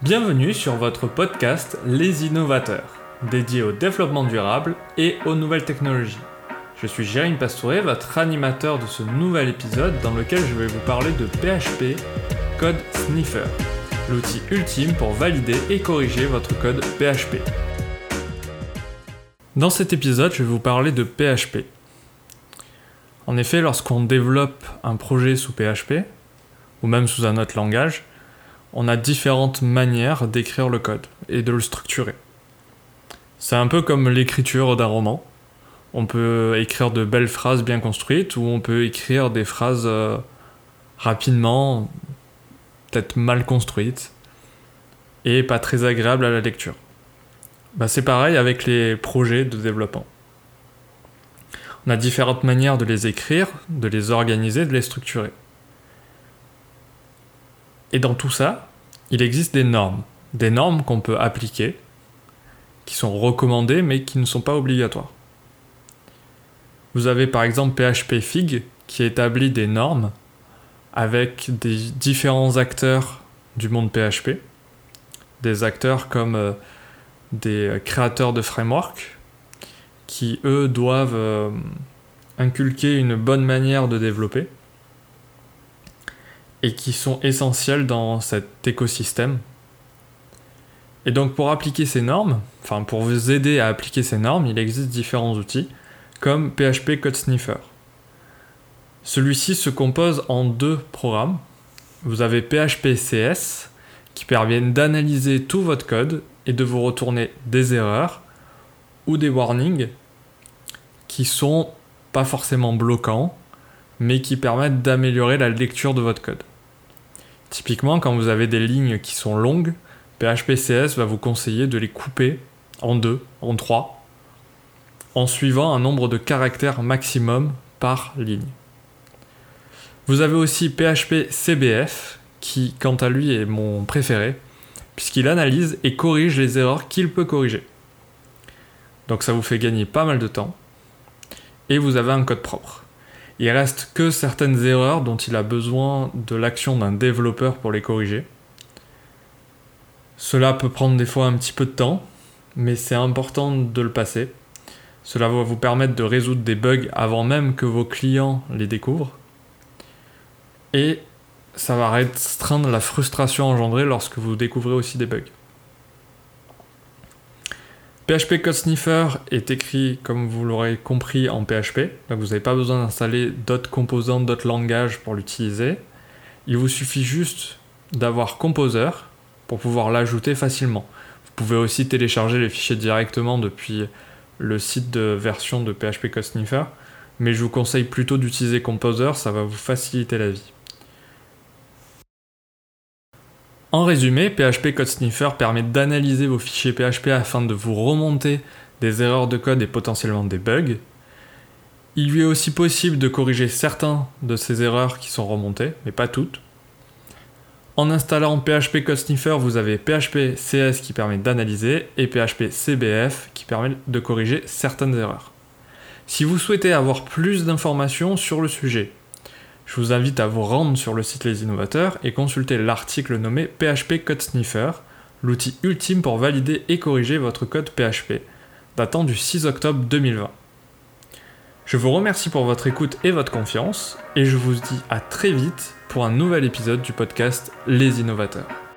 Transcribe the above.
Bienvenue sur votre podcast Les Innovateurs, dédié au développement durable et aux nouvelles technologies. Je suis Jérémy Pastouret, votre animateur de ce nouvel épisode dans lequel je vais vous parler de PHP Code Sniffer, l'outil ultime pour valider et corriger votre code PHP. Dans cet épisode, je vais vous parler de PHP. En effet, lorsqu'on développe un projet sous PHP, ou même sous un autre langage, on a différentes manières d'écrire le code et de le structurer. C'est un peu comme l'écriture d'un roman. On peut écrire de belles phrases bien construites ou on peut écrire des phrases euh, rapidement, peut-être mal construites et pas très agréables à la lecture. Bah, c'est pareil avec les projets de développement. On a différentes manières de les écrire, de les organiser, de les structurer. Et dans tout ça, il existe des normes. Des normes qu'on peut appliquer, qui sont recommandées mais qui ne sont pas obligatoires. Vous avez par exemple PHP Fig qui établit des normes avec des différents acteurs du monde PHP. Des acteurs comme euh, des créateurs de frameworks qui, eux, doivent euh, inculquer une bonne manière de développer et qui sont essentiels dans cet écosystème. Et donc pour appliquer ces normes, enfin pour vous aider à appliquer ces normes, il existe différents outils comme PHP Code Sniffer. Celui-ci se compose en deux programmes. Vous avez PHP CS qui perviennent d'analyser tout votre code et de vous retourner des erreurs ou des warnings qui sont pas forcément bloquants mais qui permettent d'améliorer la lecture de votre code. Typiquement, quand vous avez des lignes qui sont longues, PHPCS va vous conseiller de les couper en deux, en trois, en suivant un nombre de caractères maximum par ligne. Vous avez aussi PHP CBF, qui quant à lui est mon préféré, puisqu'il analyse et corrige les erreurs qu'il peut corriger. Donc ça vous fait gagner pas mal de temps, et vous avez un code propre. Il reste que certaines erreurs dont il a besoin de l'action d'un développeur pour les corriger. Cela peut prendre des fois un petit peu de temps, mais c'est important de le passer. Cela va vous permettre de résoudre des bugs avant même que vos clients les découvrent. Et ça va restreindre la frustration engendrée lorsque vous découvrez aussi des bugs. PHP Code Sniffer est écrit, comme vous l'aurez compris, en PHP. Donc vous n'avez pas besoin d'installer d'autres composants, d'autres langages pour l'utiliser. Il vous suffit juste d'avoir Composer pour pouvoir l'ajouter facilement. Vous pouvez aussi télécharger les fichiers directement depuis le site de version de PHP Code Sniffer. Mais je vous conseille plutôt d'utiliser Composer, ça va vous faciliter la vie. En résumé, PHP Code Sniffer permet d'analyser vos fichiers PHP afin de vous remonter des erreurs de code et potentiellement des bugs. Il lui est aussi possible de corriger certains de ces erreurs qui sont remontées, mais pas toutes. En installant PHP Code Sniffer, vous avez PHP CS qui permet d'analyser et PHP CBF qui permet de corriger certaines erreurs. Si vous souhaitez avoir plus d'informations sur le sujet, je vous invite à vous rendre sur le site Les Innovateurs et consulter l'article nommé PHP Code Sniffer, l'outil ultime pour valider et corriger votre code PHP, datant du 6 octobre 2020. Je vous remercie pour votre écoute et votre confiance, et je vous dis à très vite pour un nouvel épisode du podcast Les Innovateurs.